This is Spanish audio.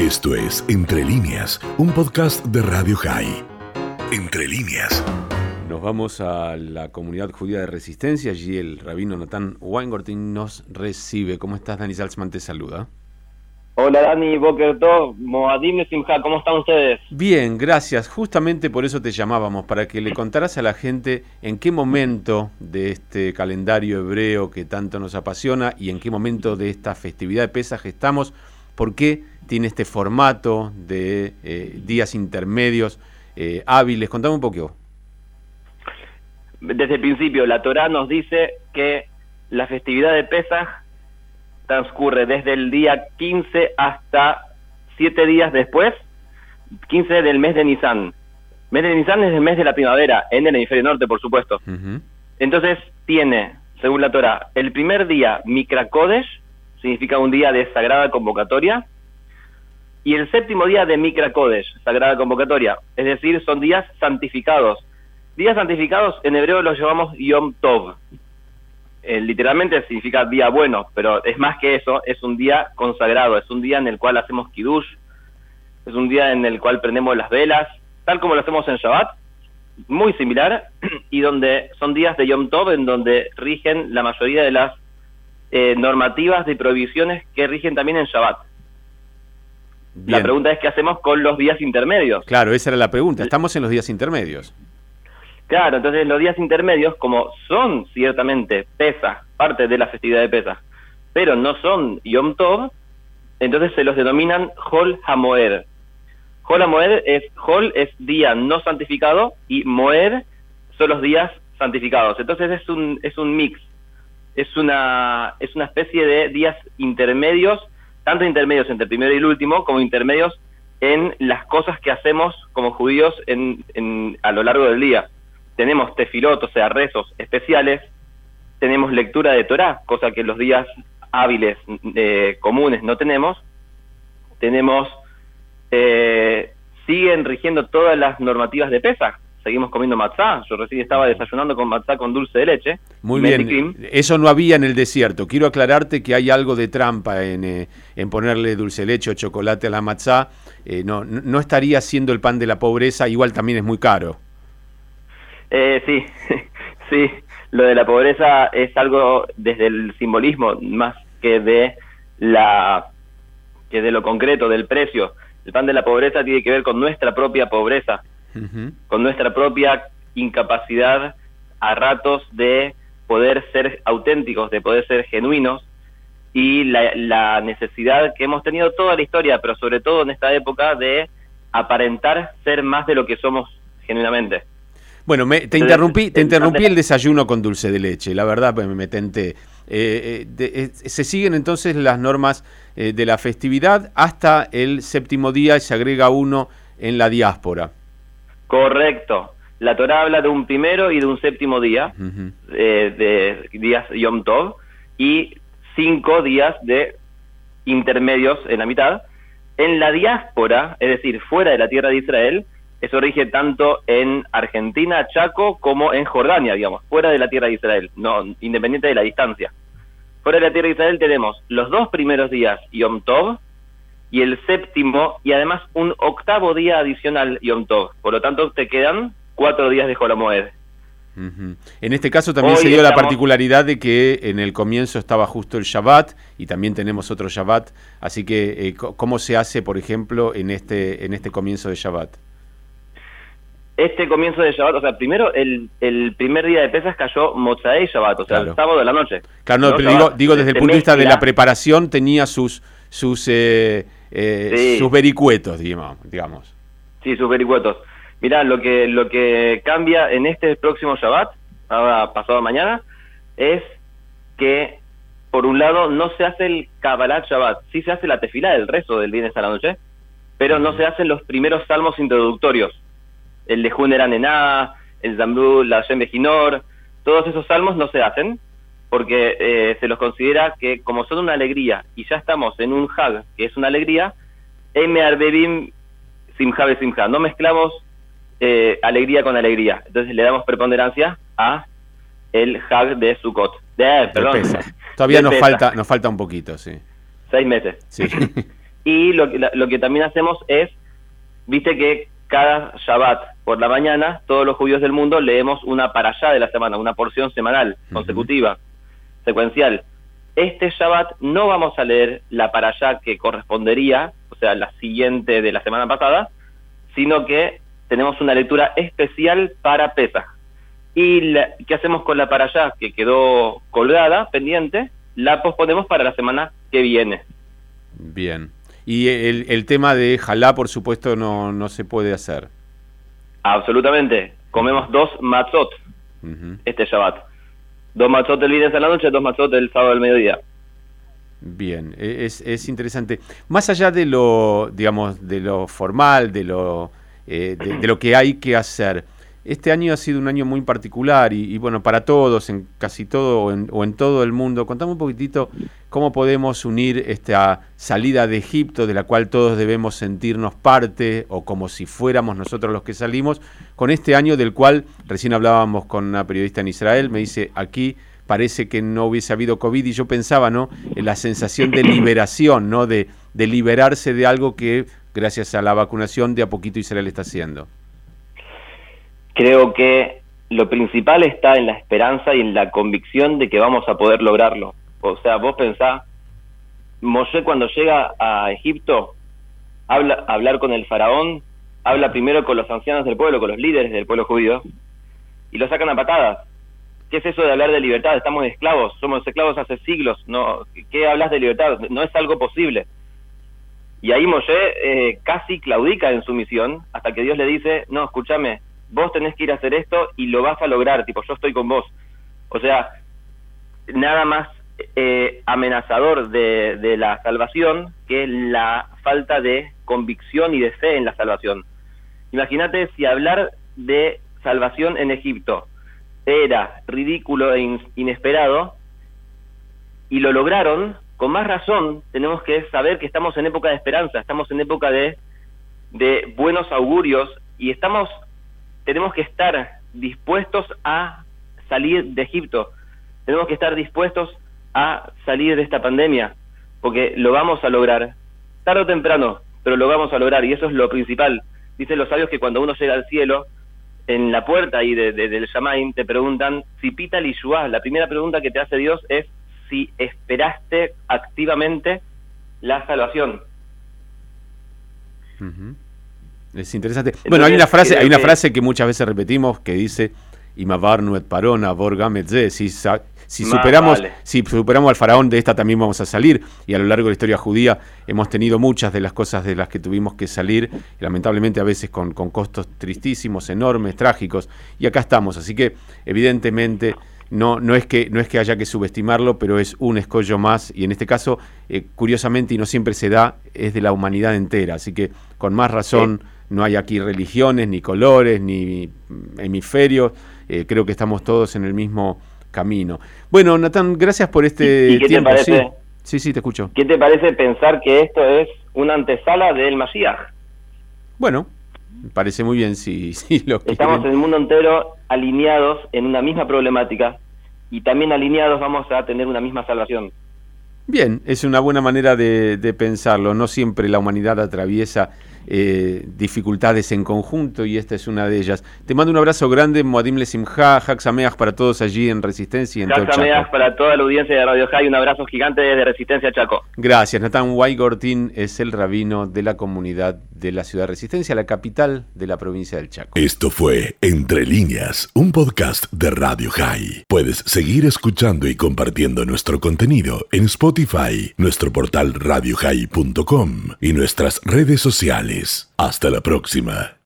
Esto es Entre líneas, un podcast de Radio High. Entre líneas. Nos vamos a la comunidad judía de resistencia. Allí el rabino Natán Weingarten nos recibe. ¿Cómo estás, Dani Salzman? Te saluda. Hola Dani, Boker Tov, Moadim Simha, ¿cómo están ustedes? Bien, gracias. Justamente por eso te llamábamos, para que le contaras a la gente en qué momento de este calendario hebreo que tanto nos apasiona y en qué momento de esta festividad de Pesaj estamos, por qué tiene este formato de eh, días intermedios eh, hábiles. Contame un poco. Desde el principio, la Torah nos dice que la festividad de Pesaj transcurre desde el día 15 hasta 7 días después, 15 del mes de Nisan. Mes de Nisan es el mes de la primavera, en el hemisferio norte, por supuesto. Entonces tiene, según la Torah, el primer día Mikra Kodesh, significa un día de sagrada convocatoria, y el séptimo día de Mikra Kodesh, sagrada convocatoria, es decir, son días santificados. Días santificados en hebreo los llamamos Yom Tov. Eh, literalmente significa día bueno, pero es más que eso, es un día consagrado, es un día en el cual hacemos kiddush, es un día en el cual prendemos las velas, tal como lo hacemos en Shabbat, muy similar, y donde son días de Yom Tov en donde rigen la mayoría de las eh, normativas de prohibiciones que rigen también en Shabbat. La pregunta es qué hacemos con los días intermedios. Claro, esa era la pregunta. Estamos en los días intermedios. Claro, entonces los días intermedios, como son ciertamente pesa, parte de la festividad de pesa, pero no son Yom Tov, entonces se los denominan Hol HaMoed. Hol HaMoed es, Hol es día no santificado y Moed son los días santificados. Entonces es un, es un mix, es una, es una especie de días intermedios, tanto intermedios entre el primero y el último, como intermedios en las cosas que hacemos como judíos en, en, a lo largo del día. Tenemos tefilot, o sea, rezos especiales, tenemos lectura de Torah, cosa que en los días hábiles eh, comunes no tenemos, tenemos, eh, siguen rigiendo todas las normativas de Pesach, seguimos comiendo matzá. Yo recién estaba desayunando con matzá con dulce de leche. Muy bien. Eso no había en el desierto. Quiero aclararte que hay algo de trampa en, eh, en ponerle dulce de leche o chocolate a la matzá. no, no estaría siendo el pan de la pobreza. Igual también es muy caro. Eh, sí, sí. Lo de la pobreza es algo desde el simbolismo más que de la que de lo concreto, del precio. El pan de la pobreza tiene que ver con nuestra propia pobreza, con nuestra propia incapacidad a ratos de poder ser auténticos, de poder ser genuinos y la, la, necesidad que hemos tenido toda la historia, pero sobre todo en esta época, de aparentar ser más de lo que somos genuinamente. Bueno, me, te interrumpí, te interrumpí el desayuno con dulce de leche, la verdad pues, me tenté. Eh, eh, eh, se siguen entonces las normas de la festividad hasta el séptimo día y se agrega uno en la diáspora. Correcto. La Torah habla de un primero y de un séptimo día, de días Yom Tov, y cinco días de intermedios en la mitad. En la diáspora, es decir, fuera de la tierra de Israel, eso rige tanto en Argentina, Chaco, como en Jordania, digamos, fuera de la tierra de Israel, no independiente de la distancia. Fuera de la tierra de Israel tenemos los dos primeros días Yom Tov y el séptimo y además un octavo día adicional Yom Tov. Por lo tanto, te quedan cuatro días de Jolamoed. En este caso también se dio la particularidad de que en el comienzo estaba justo el Shabbat y también tenemos otro Shabbat. Así que, eh, ¿cómo se hace, por ejemplo, en este, en este comienzo de Shabbat? este comienzo de Shabbat, o sea, primero el, el primer día de pesas cayó Mozae Shabbat, o sea, el sábado de la noche. Claro, no, pero digo, digo desde el punto de vista de la preparación tenía sus sus eh, eh, sus vericuetos, digamos. Sí, sus vericuetos. Mirá, lo que lo que cambia en este próximo Shabbat, ahora pasado mañana, es que por un lado no se hace el Kabbalat Shabbat, sí se hace la tefila del rezo del viernes a la noche, pero no se hacen los primeros salmos introductorios el de Juner Nená, el Zambú, la Shem todos esos salmos no se hacen porque eh, se los considera que como son una alegría y ya estamos en un Hag que es una alegría, M. Arbebim Simha Simha, no mezclamos eh, alegría con alegría, entonces le damos preponderancia a el Hag de Sukkot. De, perdón. Todavía nos falta, nos falta un poquito, sí. Seis meses. Sí. Y lo, lo que también hacemos es, viste que cada Shabbat por la mañana, todos los judíos del mundo leemos una para allá de la semana, una porción semanal, consecutiva, secuencial. Este Shabbat no vamos a leer la para allá que correspondería, o sea, la siguiente de la semana pasada, sino que tenemos una lectura especial para Pesach. ¿Y qué hacemos con la para allá que quedó colgada, pendiente? La posponemos para la semana que viene. Bien. Y el, tema de jalá, por supuesto, no, no se puede hacer. Absolutamente. Comemos dos matzot este Shabbat. Dos matzot el viernes a la noche, dos matzot el sábado al mediodía. Bien, e, es, es, interesante. Más allá de lo, digamos, de lo formal, de lo, eh, de, lo que hay que hacer, este año ha sido un año muy particular y, bueno, para todos, en casi todo o en, todo el mundo. Contame un poquitito cómo podemos unir esta salida de Egipto, de la cual todos debemos sentirnos parte o como si fuéramos nosotros los que salimos, con este año del cual recién hablábamos con una periodista en Israel, me dice, aquí parece que no hubiese habido COVID y yo pensaba, ¿no? En la sensación de liberación, ¿no? De, de liberarse de algo que gracias a la vacunación de a poquito Israel está haciendo. Creo que lo principal está en la esperanza y en la convicción de que vamos a poder lograrlo. O sea, vos pensás, Moshe cuando llega a Egipto, habla, hablar con el faraón, habla primero con los ancianos del pueblo, con los líderes del pueblo judío, y lo sacan a patadas. ¿Qué es eso de hablar de libertad? Estamos esclavos, somos esclavos hace siglos. No, ¿Qué hablas de libertad? No es algo posible. Y ahí Moshe eh, casi claudica en su misión, hasta que Dios le dice, no, escúchame, vos tenés que ir a hacer esto y lo vas a lograr, tipo, yo estoy con vos. O sea, nada más eh, amenazador de, de, la salvación que la falta de convicción y de fe en la salvación. Imagínate si hablar de salvación en Egipto era ridículo e inesperado y lo lograron, con más razón tenemos que saber que estamos en época de esperanza, estamos en época de, de buenos augurios y estamos tenemos que estar dispuestos a salir de Egipto, tenemos que estar dispuestos a salir de esta pandemia, porque lo vamos a lograr, tarde o temprano, pero lo vamos a lograr y eso es lo principal. Dicen los sabios que cuando uno llega al cielo, en la puerta ahí de, del Shamaim te preguntan si pita lishua. La primera pregunta que te hace Dios es si esperaste activamente la salvación. Es interesante. bueno, hay una frase, hay una frase que muchas veces repetimos que dice Imavar parona si, si superamos, si superamos al faraón de esta también vamos a salir. Y a lo largo de la historia judía hemos tenido muchas de las cosas de las que tuvimos que salir, lamentablemente a veces con, con costos tristísimos, enormes, trágicos. Y acá estamos. Así que evidentemente no, no, es que, no es que haya que subestimarlo, pero es un escollo más y en este caso, eh, curiosamente, y no siempre se da, es de la humanidad entera. Así que con más razón no hay aquí religiones, ni colores, ni hemisferios. Eh, creo que estamos todos en el mismo camino. Bueno, Natán, gracias por este qué tiempo. Te parece, sí. sí, te escucho. ¿Qué te parece pensar que esto es una antesala del Mashiach? Bueno, parece muy bien si, si lo Estamos en el mundo entero alineados en una misma problemática y también alineados vamos a tener una misma salvación. Bien, es una buena manera de, de pensarlo. No siempre la humanidad atraviesa eh, dificultades en conjunto y esta es una de ellas. Te mando un abrazo grande, Moadim Lesimha, Haxameach para todos allí en Resistencia y en Haxameach para toda la audiencia de Radio Jai, un abrazo gigante desde Resistencia Chaco. Gracias, Natán Waigortin es el rabino de la comunidad de la ciudad Resistencia, la capital de la provincia del Chaco. Esto fue Entre líneas, un podcast de Radio High. Puedes seguir escuchando y compartiendo nuestro contenido en Spotify, nuestro portal radiohigh.com y nuestras redes sociales. Hasta la próxima.